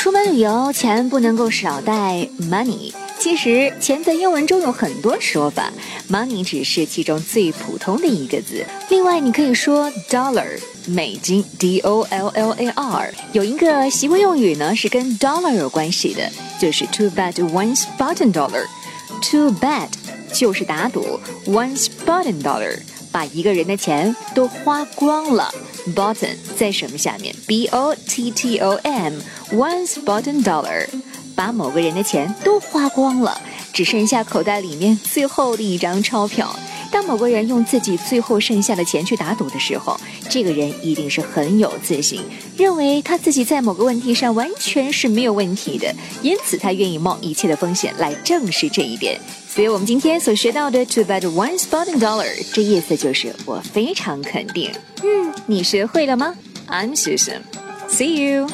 出门旅游钱不能够少带 money。其实钱在英文中有很多说法，money 只是其中最普通的一个字。另外，你可以说 dollar 美金 d o l l a r。有一个习惯用语呢是跟 dollar 有关系的，就是 too bad one's button dollar。too bad 就是打赌，one's button dollar 把一个人的钱都花光了。Button 在什么下面？b o t t o m one's button dollar。把某个人的钱都花光了，只剩下口袋里面最后的一张钞票。当某个人用自己最后剩下的钱去打赌的时候，这个人一定是很有自信，认为他自己在某个问题上完全是没有问题的，因此他愿意冒一切的风险来证实这一点。所以，我们今天所学到的 “to bet one spotting dollar” 这意思就是我非常肯定。嗯，你学会了吗？I'm Susan. See you.